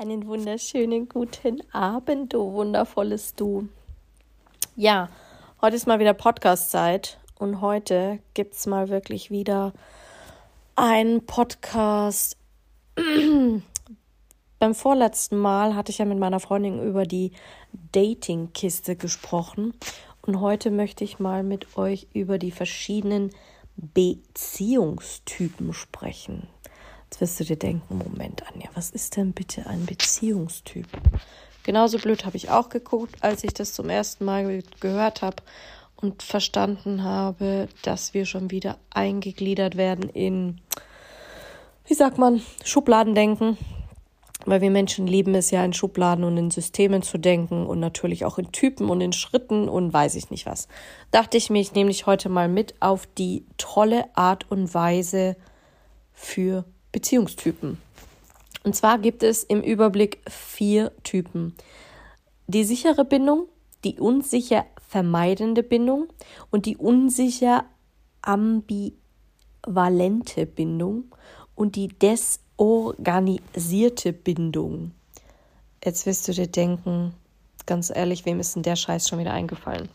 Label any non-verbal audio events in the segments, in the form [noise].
Einen wunderschönen guten Abend, du wundervolles Du. Ja, heute ist mal wieder Podcast-Zeit und heute gibt es mal wirklich wieder einen Podcast. [clears throat] Beim vorletzten Mal hatte ich ja mit meiner Freundin über die Dating-Kiste gesprochen und heute möchte ich mal mit euch über die verschiedenen Beziehungstypen sprechen. Jetzt wirst du dir denken, Moment, Anja, was ist denn bitte ein Beziehungstyp? Genauso blöd habe ich auch geguckt, als ich das zum ersten Mal gehört habe und verstanden habe, dass wir schon wieder eingegliedert werden in, wie sagt man, Schubladendenken. Weil wir Menschen lieben es ja in Schubladen und in Systemen zu denken und natürlich auch in Typen und in Schritten und weiß ich nicht was. Dachte ich mir, ich nehme dich heute mal mit auf die tolle Art und Weise für Beziehungstypen. Und zwar gibt es im Überblick vier Typen. Die sichere Bindung, die unsicher vermeidende Bindung und die unsicher ambivalente Bindung und die desorganisierte Bindung. Jetzt wirst du dir denken, ganz ehrlich, wem ist denn der Scheiß schon wieder eingefallen?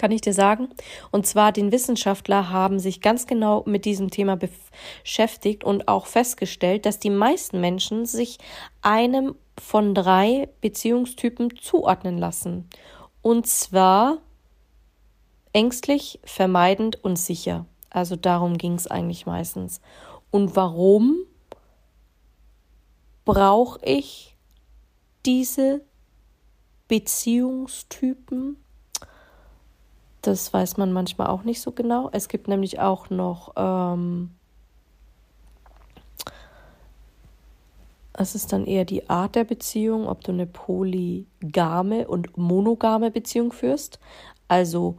Kann ich dir sagen. Und zwar den Wissenschaftler haben sich ganz genau mit diesem Thema beschäftigt und auch festgestellt, dass die meisten Menschen sich einem von drei Beziehungstypen zuordnen lassen. Und zwar ängstlich, vermeidend und sicher. Also darum ging es eigentlich meistens. Und warum brauche ich diese Beziehungstypen? Das weiß man manchmal auch nicht so genau. Es gibt nämlich auch noch, ähm, es ist dann eher die Art der Beziehung, ob du eine polygame und monogame Beziehung führst. Also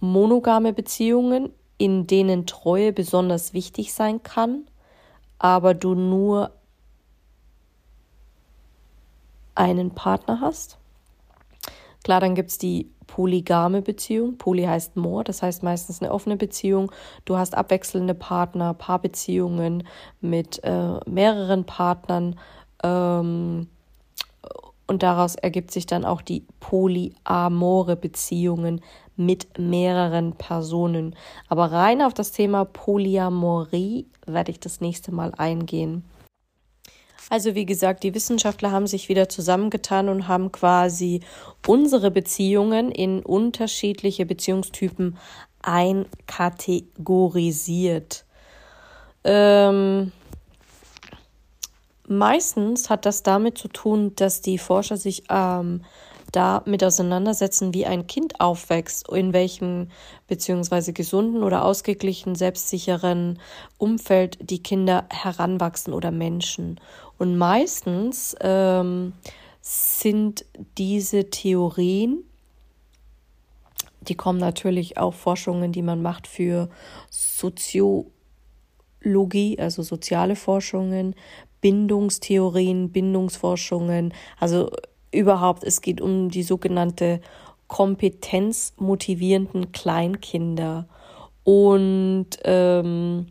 monogame Beziehungen, in denen Treue besonders wichtig sein kann, aber du nur einen Partner hast. Klar, dann gibt es die polygame Beziehung. Poly heißt more, das heißt meistens eine offene Beziehung. Du hast abwechselnde Partner, Paarbeziehungen mit äh, mehreren Partnern. Ähm, und daraus ergibt sich dann auch die polyamore Beziehungen mit mehreren Personen. Aber rein auf das Thema Polyamorie werde ich das nächste Mal eingehen. Also wie gesagt, die Wissenschaftler haben sich wieder zusammengetan und haben quasi unsere Beziehungen in unterschiedliche Beziehungstypen einkategorisiert. Ähm, meistens hat das damit zu tun, dass die Forscher sich ähm, damit auseinandersetzen, wie ein Kind aufwächst, in welchem beziehungsweise gesunden oder ausgeglichen, selbstsicheren Umfeld die Kinder heranwachsen oder Menschen. Und meistens ähm, sind diese Theorien, die kommen natürlich auch Forschungen, die man macht für Soziologie, also soziale Forschungen, Bindungstheorien, Bindungsforschungen, also überhaupt, es geht um die sogenannte kompetenzmotivierenden Kleinkinder. Und ähm,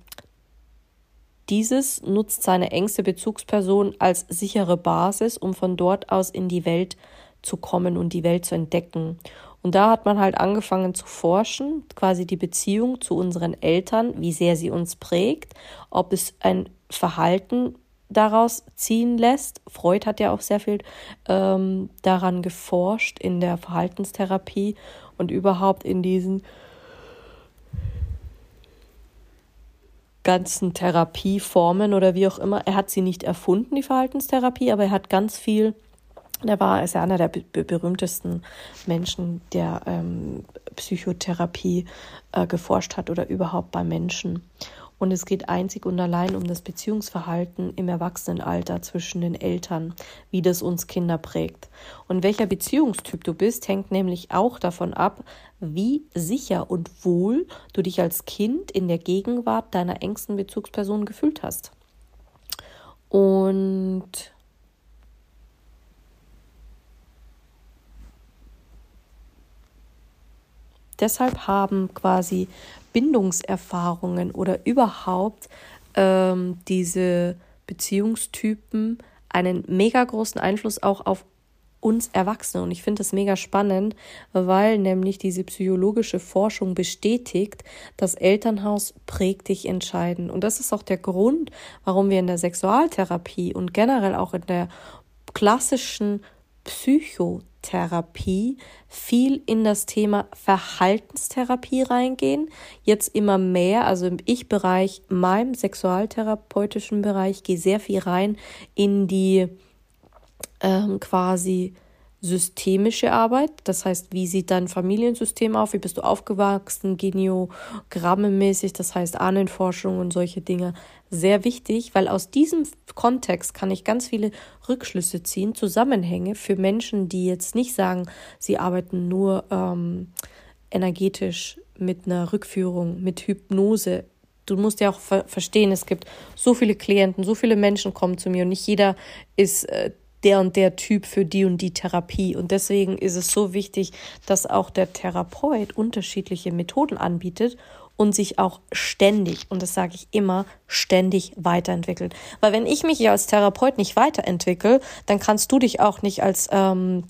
dieses nutzt seine engste Bezugsperson als sichere Basis, um von dort aus in die Welt zu kommen und die Welt zu entdecken. Und da hat man halt angefangen zu forschen, quasi die Beziehung zu unseren Eltern, wie sehr sie uns prägt, ob es ein Verhalten daraus ziehen lässt. Freud hat ja auch sehr viel ähm, daran geforscht in der Verhaltenstherapie und überhaupt in diesen ganzen Therapieformen oder wie auch immer. Er hat sie nicht erfunden, die Verhaltenstherapie, aber er hat ganz viel. Er war ist ja einer der berühmtesten Menschen, der ähm, Psychotherapie äh, geforscht hat oder überhaupt bei Menschen. Und es geht einzig und allein um das Beziehungsverhalten im Erwachsenenalter zwischen den Eltern, wie das uns Kinder prägt. Und welcher Beziehungstyp du bist, hängt nämlich auch davon ab, wie sicher und wohl du dich als Kind in der Gegenwart deiner engsten Bezugsperson gefühlt hast. Und deshalb haben quasi Bindungserfahrungen oder überhaupt ähm, diese Beziehungstypen einen mega großen Einfluss auch auf uns Erwachsene. Und ich finde das mega spannend, weil nämlich diese psychologische Forschung bestätigt, das Elternhaus prägt dich entscheidend. Und das ist auch der Grund, warum wir in der Sexualtherapie und generell auch in der klassischen Psychotherapie viel in das Thema Verhaltenstherapie reingehen. Jetzt immer mehr, also im Ich-Bereich, meinem sexualtherapeutischen Bereich, gehe sehr viel rein in die ähm, quasi systemische Arbeit. Das heißt, wie sieht dein Familiensystem auf? Wie bist du aufgewachsen? Geniogramme-mäßig, das heißt Ahnenforschung und solche Dinge. Sehr wichtig, weil aus diesem Kontext kann ich ganz viele Rückschlüsse ziehen, Zusammenhänge für Menschen, die jetzt nicht sagen, sie arbeiten nur ähm, energetisch mit einer Rückführung, mit Hypnose du musst ja auch ver verstehen, es gibt so viele Klienten, so viele Menschen kommen zu mir und nicht jeder ist äh, der und der Typ für die und die Therapie. Und deswegen ist es so wichtig, dass auch der Therapeut unterschiedliche Methoden anbietet und sich auch ständig, und das sage ich immer, ständig weiterentwickelt. Weil wenn ich mich ja als Therapeut nicht weiterentwickle, dann kannst du dich auch nicht als ähm,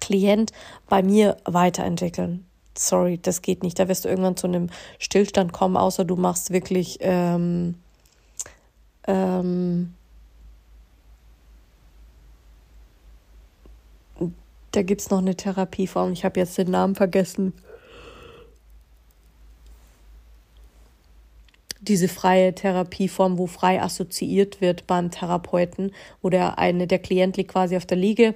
Klient bei mir weiterentwickeln. Sorry, das geht nicht. Da wirst du irgendwann zu einem Stillstand kommen, außer du machst wirklich ähm, ähm, da gibt es noch eine Therapieform. Ich habe jetzt den Namen vergessen. Diese freie Therapieform, wo frei assoziiert wird beim Therapeuten, wo der eine, der Klient liegt quasi auf der Liege,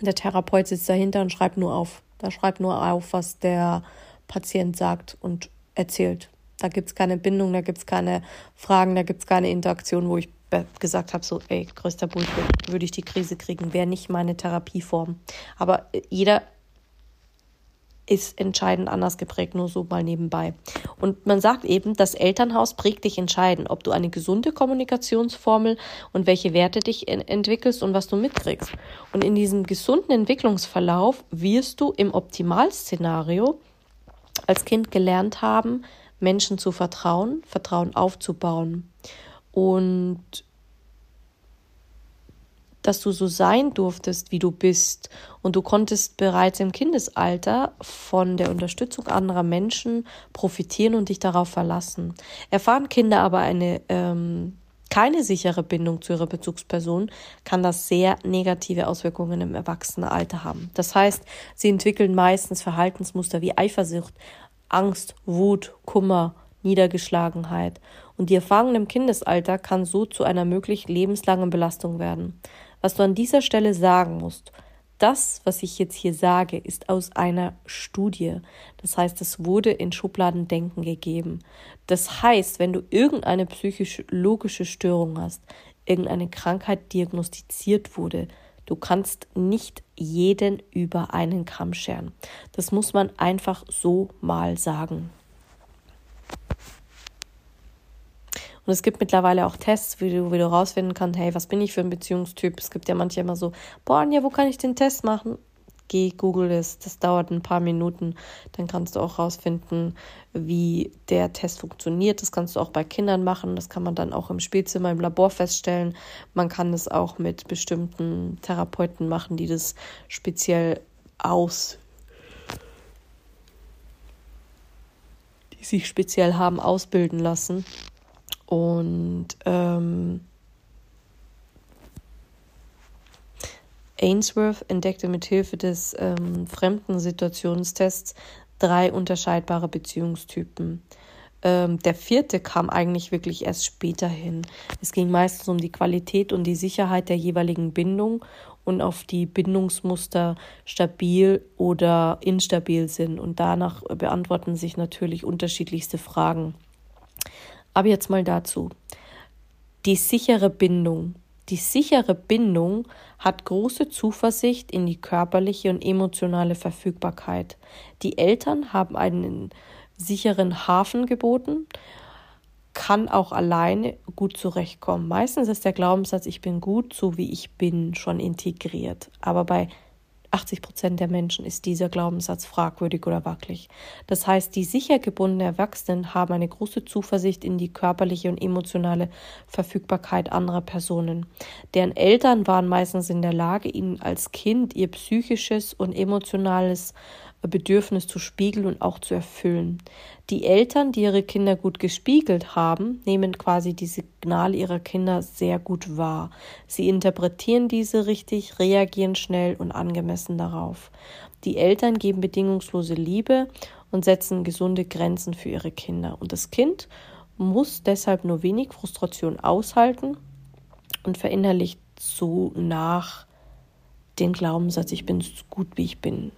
der Therapeut sitzt dahinter und schreibt nur auf. Da schreibt nur auf, was der Patient sagt und erzählt. Da gibt es keine Bindung, da gibt es keine Fragen, da gibt es keine Interaktion, wo ich gesagt habe, so, ey, größter Bullshit, würde ich die Krise kriegen, wäre nicht meine Therapieform. Aber äh, jeder ist entscheidend anders geprägt, nur so mal nebenbei. Und man sagt eben, das Elternhaus prägt dich entscheidend, ob du eine gesunde Kommunikationsformel und welche Werte dich entwickelst und was du mitkriegst. Und in diesem gesunden Entwicklungsverlauf wirst du im Optimalszenario als Kind gelernt haben, Menschen zu vertrauen, Vertrauen aufzubauen und dass du so sein durftest, wie du bist. Und du konntest bereits im Kindesalter von der Unterstützung anderer Menschen profitieren und dich darauf verlassen. Erfahren Kinder aber eine ähm, keine sichere Bindung zu ihrer Bezugsperson, kann das sehr negative Auswirkungen im Erwachsenenalter haben. Das heißt, sie entwickeln meistens Verhaltensmuster wie Eifersucht, Angst, Wut, Kummer, Niedergeschlagenheit. Und die Erfahrung im Kindesalter kann so zu einer möglich lebenslangen Belastung werden. Was du an dieser Stelle sagen musst, das, was ich jetzt hier sage, ist aus einer Studie. Das heißt, es wurde in Schubladendenken gegeben. Das heißt, wenn du irgendeine psychologische Störung hast, irgendeine Krankheit diagnostiziert wurde, du kannst nicht jeden über einen Kamm scheren. Das muss man einfach so mal sagen. Und es gibt mittlerweile auch Tests, wie du, wie du rausfinden kannst, hey, was bin ich für ein Beziehungstyp? Es gibt ja manche immer so, boah, Anja, wo kann ich den Test machen? Geh, google es, das dauert ein paar Minuten, dann kannst du auch rausfinden, wie der Test funktioniert. Das kannst du auch bei Kindern machen, das kann man dann auch im Spielzimmer, im Labor feststellen. Man kann es auch mit bestimmten Therapeuten machen, die das speziell aus die sich speziell haben ausbilden lassen. Und ähm, Ainsworth entdeckte mit Hilfe des ähm, Fremden-Situationstests drei unterscheidbare Beziehungstypen. Ähm, der vierte kam eigentlich wirklich erst später hin. Es ging meistens um die Qualität und die Sicherheit der jeweiligen Bindung und auf die Bindungsmuster stabil oder instabil sind. Und danach beantworten sich natürlich unterschiedlichste Fragen. Aber jetzt mal dazu. Die sichere Bindung. Die sichere Bindung hat große Zuversicht in die körperliche und emotionale Verfügbarkeit. Die Eltern haben einen sicheren Hafen geboten, kann auch alleine gut zurechtkommen. Meistens ist der Glaubenssatz, ich bin gut, so wie ich bin, schon integriert. Aber bei 80 Prozent der Menschen ist dieser Glaubenssatz fragwürdig oder wackelig. Das heißt, die sicher gebundenen Erwachsenen haben eine große Zuversicht in die körperliche und emotionale Verfügbarkeit anderer Personen. Deren Eltern waren meistens in der Lage, ihnen als Kind ihr psychisches und emotionales Bedürfnis zu spiegeln und auch zu erfüllen. Die Eltern, die ihre Kinder gut gespiegelt haben, nehmen quasi die Signale ihrer Kinder sehr gut wahr. Sie interpretieren diese richtig, reagieren schnell und angemessen darauf. Die Eltern geben bedingungslose Liebe und setzen gesunde Grenzen für ihre Kinder. Und das Kind muss deshalb nur wenig Frustration aushalten und verinnerlicht so nach den Glaubenssatz, ich bin so gut, wie ich bin.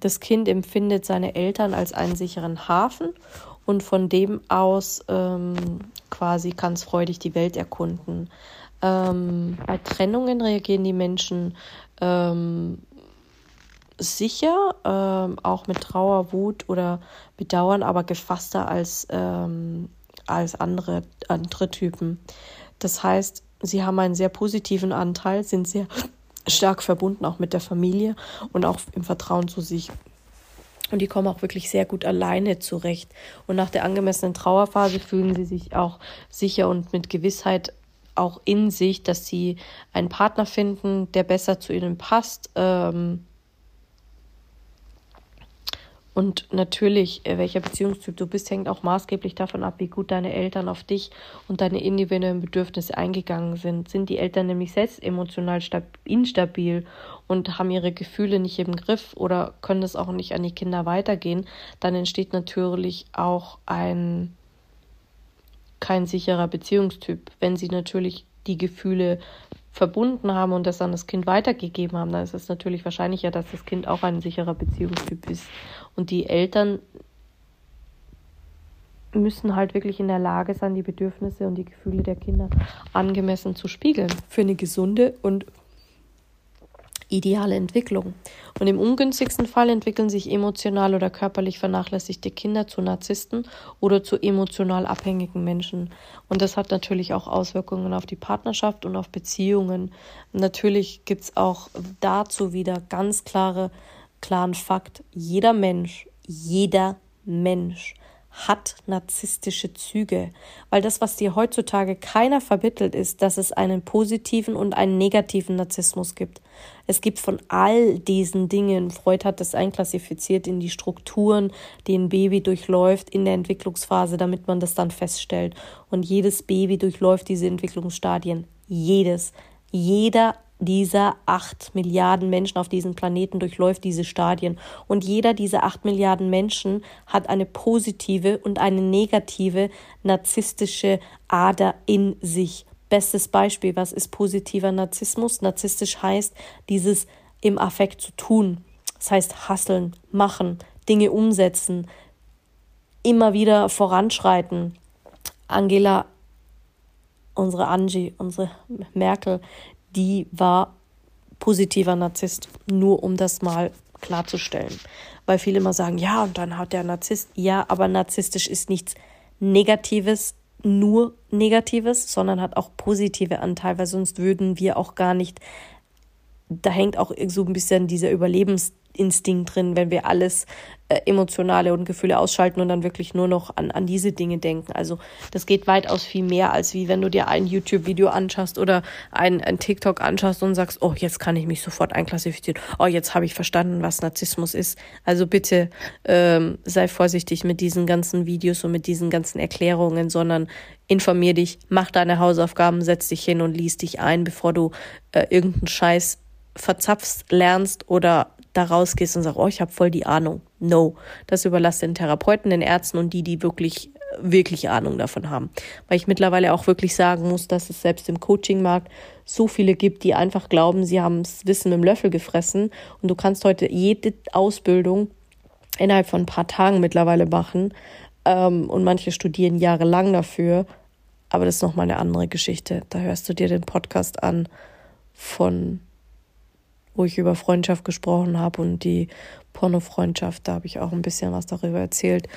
Das Kind empfindet seine Eltern als einen sicheren Hafen und von dem aus ähm, quasi kann es freudig die Welt erkunden. Ähm, bei Trennungen reagieren die Menschen ähm, sicher, ähm, auch mit Trauer, Wut oder Bedauern, aber gefasster als, ähm, als andere, andere Typen. Das heißt, sie haben einen sehr positiven Anteil, sind sehr stark verbunden, auch mit der Familie und auch im Vertrauen zu sich. Und die kommen auch wirklich sehr gut alleine zurecht. Und nach der angemessenen Trauerphase fühlen sie sich auch sicher und mit Gewissheit auch in sich, dass sie einen Partner finden, der besser zu ihnen passt, ähm, und natürlich, äh, welcher Beziehungstyp du bist, hängt auch maßgeblich davon ab, wie gut deine Eltern auf dich und deine individuellen Bedürfnisse eingegangen sind. Sind die Eltern nämlich selbst emotional instabil und haben ihre Gefühle nicht im Griff oder können es auch nicht an die Kinder weitergehen, dann entsteht natürlich auch ein kein sicherer Beziehungstyp. Wenn sie natürlich die Gefühle verbunden haben und das an das Kind weitergegeben haben, dann ist es natürlich wahrscheinlicher, dass das Kind auch ein sicherer Beziehungstyp ist. Und die Eltern müssen halt wirklich in der Lage sein, die Bedürfnisse und die Gefühle der Kinder angemessen zu spiegeln für eine gesunde und ideale Entwicklung. Und im ungünstigsten Fall entwickeln sich emotional oder körperlich vernachlässigte Kinder zu Narzissten oder zu emotional abhängigen Menschen. Und das hat natürlich auch Auswirkungen auf die Partnerschaft und auf Beziehungen. Natürlich gibt es auch dazu wieder ganz klare, klaren Fakt. Jeder Mensch, jeder Mensch hat narzisstische Züge, weil das, was dir heutzutage keiner vermittelt, ist, dass es einen positiven und einen negativen Narzissmus gibt. Es gibt von all diesen Dingen, Freud hat das einklassifiziert in die Strukturen, die ein Baby durchläuft in der Entwicklungsphase, damit man das dann feststellt. Und jedes Baby durchläuft diese Entwicklungsstadien. Jedes. Jeder dieser acht Milliarden Menschen auf diesem Planeten durchläuft diese Stadien. Und jeder dieser acht Milliarden Menschen hat eine positive und eine negative narzisstische Ader in sich. Bestes Beispiel, was ist positiver Narzissmus? Narzisstisch heißt, dieses im Affekt zu tun. Das heißt, hasseln, machen, Dinge umsetzen, immer wieder voranschreiten. Angela, unsere Angie, unsere Merkel, die war positiver Narzisst, nur um das mal klarzustellen. Weil viele immer sagen, ja, und dann hat der Narzisst, ja, aber narzisstisch ist nichts Negatives, nur Negatives, sondern hat auch positive Anteile, weil sonst würden wir auch gar nicht, da hängt auch so ein bisschen dieser Überlebens Instinkt drin, wenn wir alles äh, emotionale und Gefühle ausschalten und dann wirklich nur noch an, an diese Dinge denken. Also das geht weitaus viel mehr, als wie wenn du dir ein YouTube-Video anschaust oder ein, ein TikTok anschaust und sagst, oh, jetzt kann ich mich sofort einklassifizieren. Oh, jetzt habe ich verstanden, was Narzissmus ist. Also bitte ähm, sei vorsichtig mit diesen ganzen Videos und mit diesen ganzen Erklärungen, sondern informier dich, mach deine Hausaufgaben, setz dich hin und lies dich ein, bevor du äh, irgendeinen Scheiß verzapfst, lernst oder da rausgehst und sagst, oh, ich habe voll die Ahnung. No, das überlasse den Therapeuten, den Ärzten und die, die wirklich wirklich Ahnung davon haben. Weil ich mittlerweile auch wirklich sagen muss, dass es selbst im Coachingmarkt so viele gibt, die einfach glauben, sie haben das Wissen mit dem Löffel gefressen und du kannst heute jede Ausbildung innerhalb von ein paar Tagen mittlerweile machen Ähm, und manche studieren jahrelang dafür. Aber das ist nochmal eine andere Geschichte. Da hörst du dir den Podcast an von, wo ich über Freundschaft gesprochen habe und die Pornofreundschaft. Da habe ich auch ein bisschen was darüber erzählt,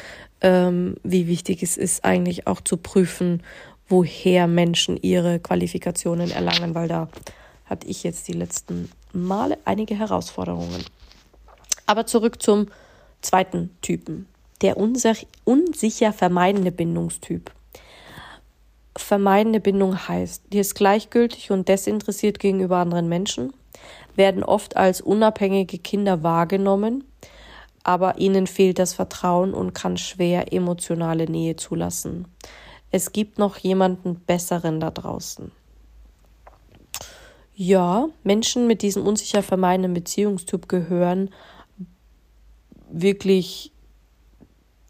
ähm, wie wichtig es ist, eigentlich auch zu prüfen, woher Menschen ihre Qualifikationen erlangen, weil da hatte ich jetzt die letzten Male einige Herausforderungen. Aber zurück zum zweiten Typen, der unsicher vermeidende Bindungstyp. Vermeidende Bindung heißt, die ist gleichgültig und desinteressiert gegenüber anderen Menschen, werden oft als unabhängige Kinder wahrgenommen, aber ihnen fehlt das Vertrauen und kann schwer emotionale Nähe zulassen. Es gibt noch jemanden besseren da draußen. Ja, Menschen mit diesem unsicher vermeidenden Beziehungstyp gehören wirklich,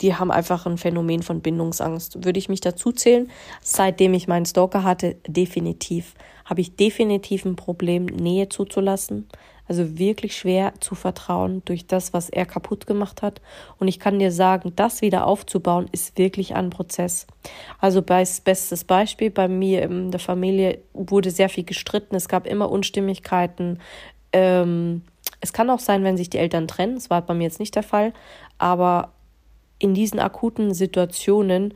die haben einfach ein Phänomen von Bindungsangst. Würde ich mich dazu zählen? Seitdem ich meinen Stalker hatte, definitiv. Habe ich definitiv ein Problem, Nähe zuzulassen. Also wirklich schwer zu vertrauen durch das, was er kaputt gemacht hat. Und ich kann dir sagen, das wieder aufzubauen, ist wirklich ein Prozess. Also bestes Beispiel, bei mir in der Familie wurde sehr viel gestritten. Es gab immer Unstimmigkeiten. Ähm, es kann auch sein, wenn sich die Eltern trennen. Das war bei mir jetzt nicht der Fall. Aber in diesen akuten Situationen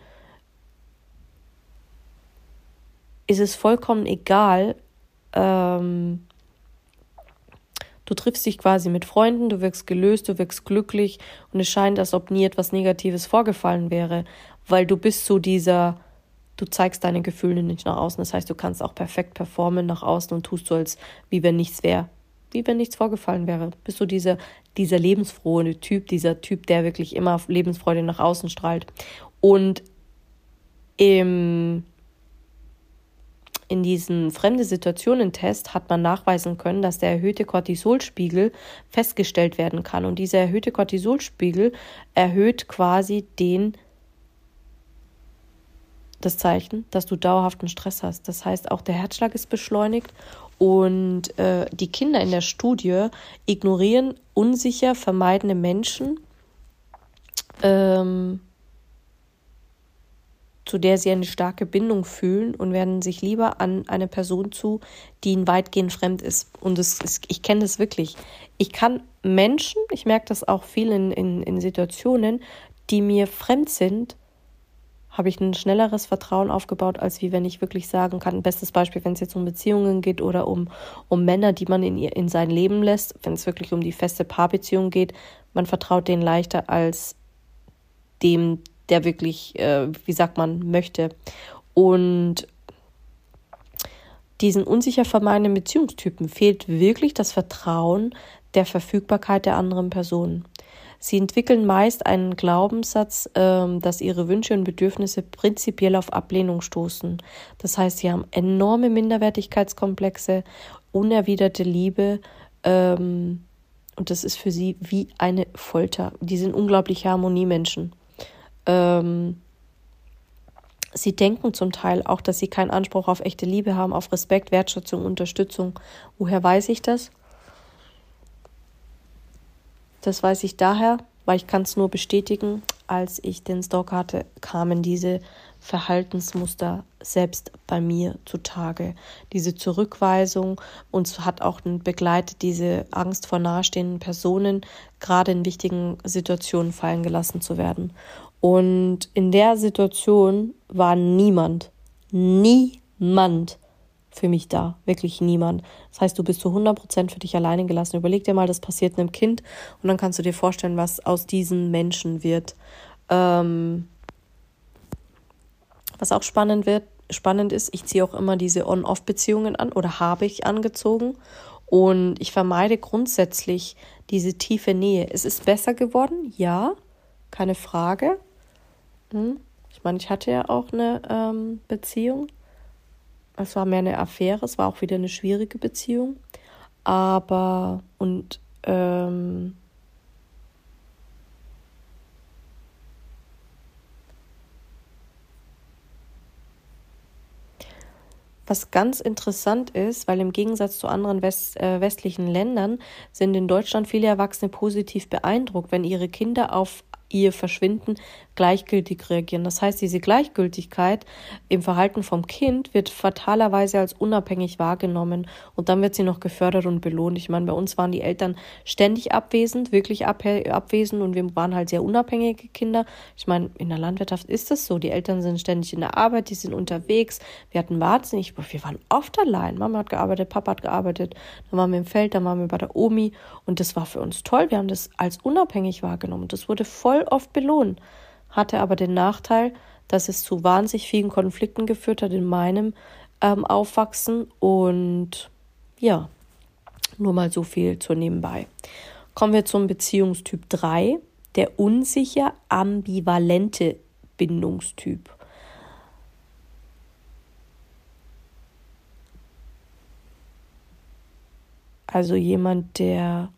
ist es vollkommen egal, ähm, Du triffst dich quasi mit Freunden, du wirkst gelöst, du wirkst glücklich und es scheint, als ob nie etwas Negatives vorgefallen wäre, weil du bist so dieser, du zeigst deine Gefühle nicht nach außen. Das heißt, du kannst auch perfekt performen nach außen und tust so, als wie wenn nichts wäre, wie wenn nichts vorgefallen wäre. Bist du dieser, dieser lebensfrohe Typ, dieser Typ, der wirklich immer Lebensfreude nach außen strahlt. Und im in diesen fremde Situationen-Test hat man nachweisen können, dass der erhöhte Cortisolspiegel festgestellt werden kann. Und dieser erhöhte Cortisolspiegel erhöht quasi den das Zeichen, dass du dauerhaften Stress hast. Das heißt, auch der Herzschlag ist beschleunigt und äh, die Kinder in der Studie ignorieren unsicher vermeidende Menschen. Ähm, zu der sie eine starke Bindung fühlen und werden sich lieber an eine Person zu, die ihnen weitgehend fremd ist. Und das ist, ich kenne das wirklich. Ich kann Menschen, ich merke das auch viel in, in, in Situationen, die mir fremd sind, habe ich ein schnelleres Vertrauen aufgebaut, als wie wenn ich wirklich sagen kann, bestes Beispiel, wenn es jetzt um Beziehungen geht oder um, um Männer, die man in, ihr, in sein Leben lässt, wenn es wirklich um die feste Paarbeziehung geht, man vertraut denen leichter als dem, der wirklich, äh, wie sagt man, möchte. Und diesen unsicher vermeidenden Beziehungstypen fehlt wirklich das Vertrauen der Verfügbarkeit der anderen Person. Sie entwickeln meist einen Glaubenssatz, äh, dass ihre Wünsche und Bedürfnisse prinzipiell auf Ablehnung stoßen. Das heißt, sie haben enorme Minderwertigkeitskomplexe, unerwiderte Liebe, ähm, und das ist für sie wie eine Folter. Die sind unglaublich Harmoniemenschen. Ähm, sie denken zum Teil auch, dass sie keinen Anspruch auf echte Liebe haben, auf Respekt, Wertschätzung, Unterstützung. Woher weiß ich das? Das weiß ich daher, weil ich kann es nur bestätigen, als ich den Stalk hatte, kamen diese Verhaltensmuster selbst bei mir zutage. Diese Zurückweisung uns hat auch begleitet diese Angst vor nahestehenden Personen, gerade in wichtigen Situationen fallen gelassen zu werden. Und in der Situation war niemand, niemand für mich da. Wirklich niemand. Das heißt, du bist zu 100% für dich alleine gelassen. Überleg dir mal, das passiert einem Kind und dann kannst du dir vorstellen, was aus diesen Menschen wird. Ähm, was auch spannend wird, spannend ist, ich ziehe auch immer diese On-Off-Beziehungen an oder habe ich angezogen. Und ich vermeide grundsätzlich diese tiefe Nähe. Es ist besser geworden, ja, keine Frage. Hm? Ich meine, ich hatte ja auch eine ähm, Beziehung. Es war mehr eine Affäre, es war auch wieder eine schwierige Beziehung. Aber und ähm, Was ganz interessant ist, weil im Gegensatz zu anderen West, äh, westlichen Ländern sind in Deutschland viele Erwachsene positiv beeindruckt, wenn ihre Kinder auf ihr Verschwinden gleichgültig reagieren. Das heißt, diese Gleichgültigkeit im Verhalten vom Kind wird fatalerweise als unabhängig wahrgenommen und dann wird sie noch gefördert und belohnt. Ich meine, bei uns waren die Eltern ständig abwesend, wirklich ab abwesend und wir waren halt sehr unabhängige Kinder. Ich meine, in der Landwirtschaft ist das so. Die Eltern sind ständig in der Arbeit, die sind unterwegs. Wir hatten wahnsinnig, wir waren oft allein. Mama hat gearbeitet, Papa hat gearbeitet, dann waren wir im Feld, dann waren wir bei der Omi und das war für uns toll. Wir haben das als unabhängig wahrgenommen. Das wurde voll oft belohnt hatte aber den Nachteil, dass es zu wahnsinnig vielen Konflikten geführt hat in meinem ähm, Aufwachsen und ja, nur mal so viel zur Nebenbei. Kommen wir zum Beziehungstyp 3, der unsicher ambivalente Bindungstyp. Also jemand, der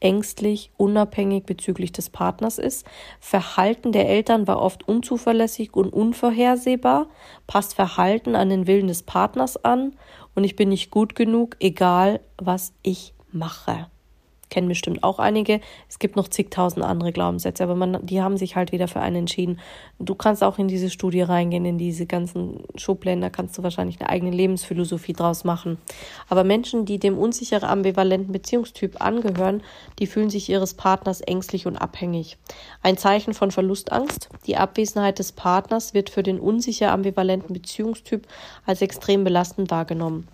ängstlich, unabhängig bezüglich des Partners ist. Verhalten der Eltern war oft unzuverlässig und unvorhersehbar, passt Verhalten an den Willen des Partners an. Und ich bin nicht gut genug, egal was ich mache kennen bestimmt auch einige. Es gibt noch zigtausend andere Glaubenssätze, aber man, die haben sich halt wieder für einen entschieden. Du kannst auch in diese Studie reingehen, in diese ganzen Schubläden, da kannst du wahrscheinlich eine eigene Lebensphilosophie draus machen. Aber Menschen, die dem unsicheren, ambivalenten Beziehungstyp angehören, die fühlen sich ihres Partners ängstlich und abhängig. Ein Zeichen von Verlustangst. Die Abwesenheit des Partners wird für den unsicher ambivalenten Beziehungstyp als extrem belastend wahrgenommen.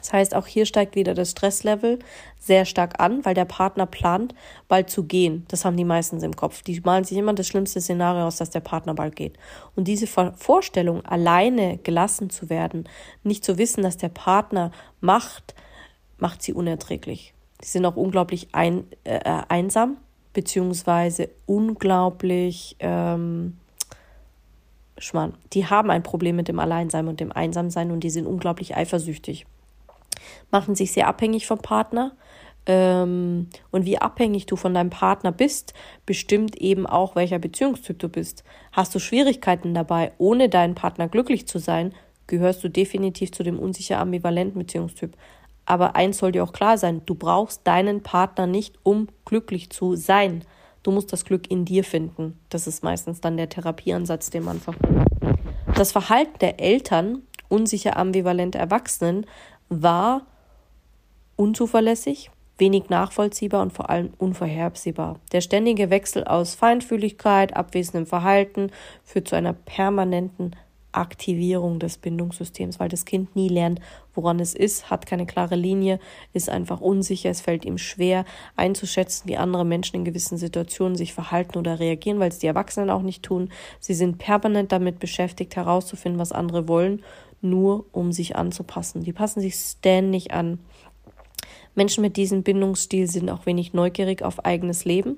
Das heißt, auch hier steigt wieder das Stresslevel sehr stark an, weil der Partner plant, bald zu gehen. Das haben die meistens im Kopf. Die malen sich immer das schlimmste Szenario aus, dass der Partner bald geht. Und diese Vorstellung, alleine gelassen zu werden, nicht zu wissen, dass der Partner macht, macht sie unerträglich. Sie sind auch unglaublich ein, äh, äh einsam, beziehungsweise unglaublich ähm, Schmarrn. Die haben ein Problem mit dem Alleinsein und dem Einsamsein und die sind unglaublich eifersüchtig machen sich sehr abhängig vom Partner. Ähm, und wie abhängig du von deinem Partner bist, bestimmt eben auch, welcher Beziehungstyp du bist. Hast du Schwierigkeiten dabei, ohne deinen Partner glücklich zu sein, gehörst du definitiv zu dem unsicher ambivalenten Beziehungstyp. Aber eins soll dir auch klar sein, du brauchst deinen Partner nicht, um glücklich zu sein. Du musst das Glück in dir finden. Das ist meistens dann der Therapieansatz, den man verfolgt. Das Verhalten der Eltern, unsicher ambivalente Erwachsenen, war unzuverlässig, wenig nachvollziehbar und vor allem unvorhersehbar. Der ständige Wechsel aus Feinfühligkeit, abwesendem Verhalten führt zu einer permanenten Aktivierung des Bindungssystems, weil das Kind nie lernt, woran es ist, hat keine klare Linie, ist einfach unsicher, es fällt ihm schwer einzuschätzen, wie andere Menschen in gewissen Situationen sich verhalten oder reagieren, weil es die Erwachsenen auch nicht tun. Sie sind permanent damit beschäftigt, herauszufinden, was andere wollen, nur um sich anzupassen. Die passen sich ständig an. Menschen mit diesem Bindungsstil sind auch wenig neugierig auf eigenes Leben.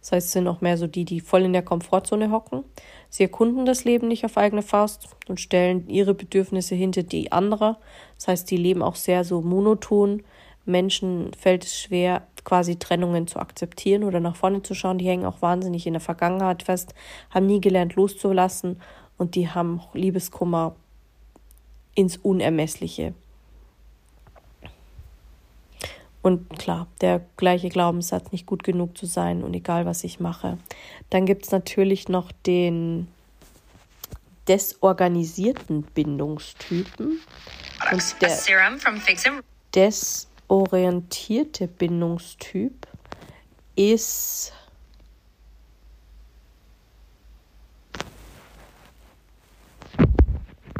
Das heißt, sind auch mehr so die, die voll in der Komfortzone hocken. Sie erkunden das Leben nicht auf eigene Faust und stellen ihre Bedürfnisse hinter die anderer. Das heißt, die leben auch sehr so monoton. Menschen fällt es schwer, quasi Trennungen zu akzeptieren oder nach vorne zu schauen. Die hängen auch wahnsinnig in der Vergangenheit fest, haben nie gelernt loszulassen und die haben Liebeskummer ins Unermessliche. Und klar, der gleiche Glaubenssatz, nicht gut genug zu sein und egal was ich mache. Dann gibt es natürlich noch den desorganisierten Bindungstypen. Und der desorientierte Bindungstyp ist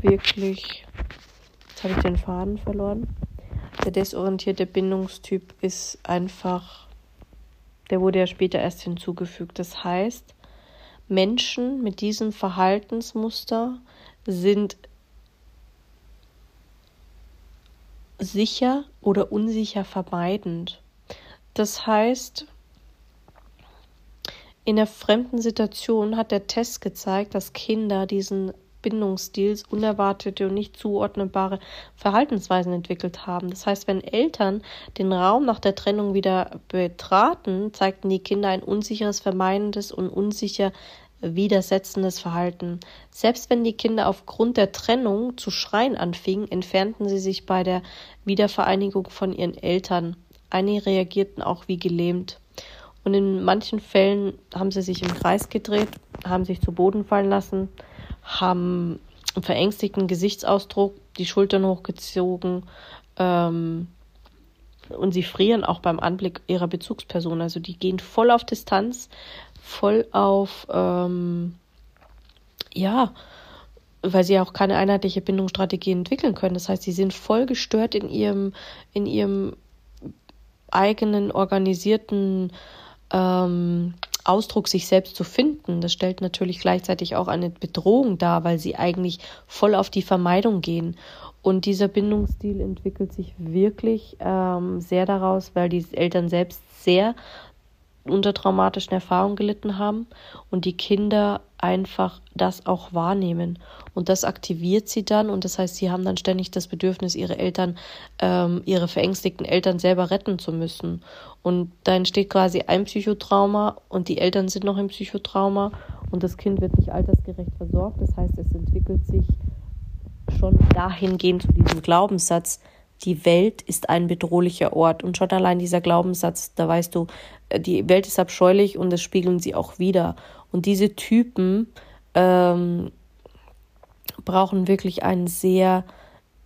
wirklich Habe ich den Faden verloren. Der desorientierte Bindungstyp ist einfach, der wurde ja später erst hinzugefügt. Das heißt, Menschen mit diesem Verhaltensmuster sind sicher oder unsicher vermeidend. Das heißt, in der fremden Situation hat der Test gezeigt, dass Kinder diesen Bindungsstils unerwartete und nicht zuordnbare Verhaltensweisen entwickelt haben. Das heißt, wenn Eltern den Raum nach der Trennung wieder betraten, zeigten die Kinder ein unsicheres, vermeidendes und unsicher widersetzendes Verhalten. Selbst wenn die Kinder aufgrund der Trennung zu schreien anfingen, entfernten sie sich bei der Wiedervereinigung von ihren Eltern. Einige reagierten auch wie gelähmt. Und in manchen Fällen haben sie sich im Kreis gedreht, haben sich zu Boden fallen lassen, haben einen verängstigten Gesichtsausdruck, die Schultern hochgezogen ähm, und sie frieren auch beim Anblick ihrer Bezugsperson. Also die gehen voll auf Distanz, voll auf, ähm, ja, weil sie auch keine einheitliche Bindungsstrategie entwickeln können. Das heißt, sie sind voll gestört in ihrem, in ihrem eigenen organisierten ähm, Ausdruck, sich selbst zu finden. Das stellt natürlich gleichzeitig auch eine Bedrohung dar, weil sie eigentlich voll auf die Vermeidung gehen. Und dieser Bindungsstil entwickelt sich wirklich ähm, sehr daraus, weil die Eltern selbst sehr unter traumatischen Erfahrungen gelitten haben und die Kinder einfach das auch wahrnehmen. Und das aktiviert sie dann und das heißt, sie haben dann ständig das Bedürfnis, ihre Eltern, ähm, ihre verängstigten Eltern selber retten zu müssen. Und da entsteht quasi ein Psychotrauma und die Eltern sind noch im Psychotrauma und das Kind wird nicht altersgerecht versorgt. Das heißt, es entwickelt sich schon dahingehend zu diesem Glaubenssatz, die Welt ist ein bedrohlicher Ort. Und schon allein dieser Glaubenssatz, da weißt du, äh, die Welt ist abscheulich und das spiegeln sie auch wieder. Und diese Typen ähm, brauchen wirklich einen sehr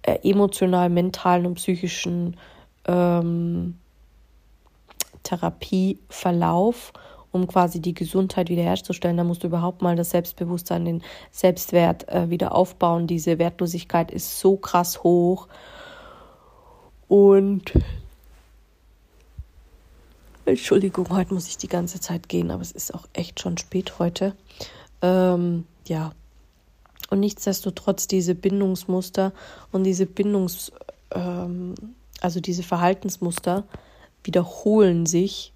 äh, emotional, mentalen und psychischen ähm, Therapieverlauf, um quasi die Gesundheit wiederherzustellen. Da musst du überhaupt mal das Selbstbewusstsein, den Selbstwert äh, wieder aufbauen. Diese Wertlosigkeit ist so krass hoch. Und Entschuldigung, heute muss ich die ganze Zeit gehen, aber es ist auch echt schon spät heute. Ähm, ja. Und nichtsdestotrotz diese Bindungsmuster und diese Bindungs, ähm, also diese Verhaltensmuster wiederholen sich.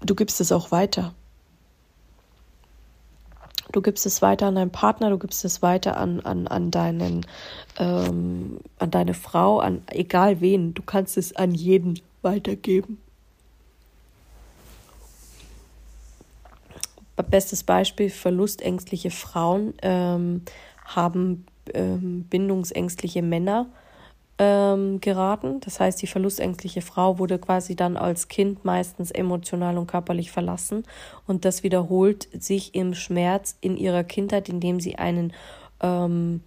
Du gibst es auch weiter. Du gibst es weiter an deinen Partner, du gibst es weiter an, an, an deinen, ähm, an deine Frau, an egal wen. Du kannst es an jeden weitergeben. Bestes Beispiel: Verlustängstliche Frauen ähm, haben ähm, bindungsängstliche Männer ähm, geraten. Das heißt, die verlustängstliche Frau wurde quasi dann als Kind meistens emotional und körperlich verlassen. Und das wiederholt sich im Schmerz in ihrer Kindheit, indem sie einen ähm,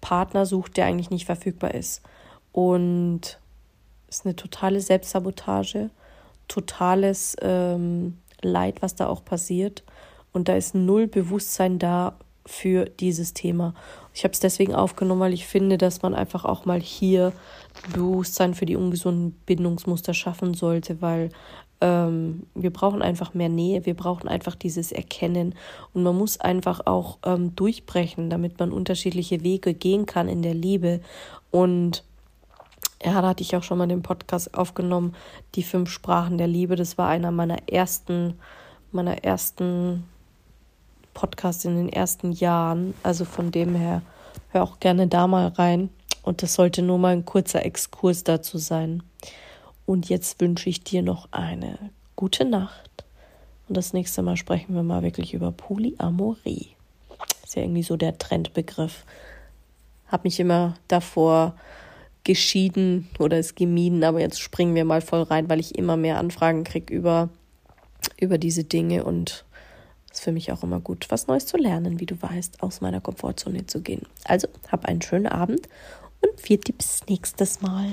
Partner sucht, der eigentlich nicht verfügbar ist. Und es ist eine totale Selbstsabotage, totales ähm, Leid, was da auch passiert. Und da ist null Bewusstsein da für dieses Thema. Ich habe es deswegen aufgenommen, weil ich finde, dass man einfach auch mal hier Bewusstsein für die ungesunden Bindungsmuster schaffen sollte, weil ähm, wir brauchen einfach mehr Nähe, wir brauchen einfach dieses Erkennen und man muss einfach auch ähm, durchbrechen, damit man unterschiedliche Wege gehen kann in der Liebe. Und ja, da hatte ich auch schon mal den Podcast aufgenommen, die fünf Sprachen der Liebe. Das war einer meiner ersten, meiner ersten Podcast in den ersten Jahren. Also von dem her, hör auch gerne da mal rein. Und das sollte nur mal ein kurzer Exkurs dazu sein. Und jetzt wünsche ich dir noch eine gute Nacht. Und das nächste Mal sprechen wir mal wirklich über Polyamorie. Ist ja irgendwie so der Trendbegriff. Hab mich immer davor geschieden oder es gemieden, aber jetzt springen wir mal voll rein, weil ich immer mehr Anfragen kriege über, über diese Dinge und ist für mich auch immer gut, was Neues zu lernen, wie du weißt, aus meiner Komfortzone zu gehen. Also, hab einen schönen Abend und vier Tipps nächstes Mal.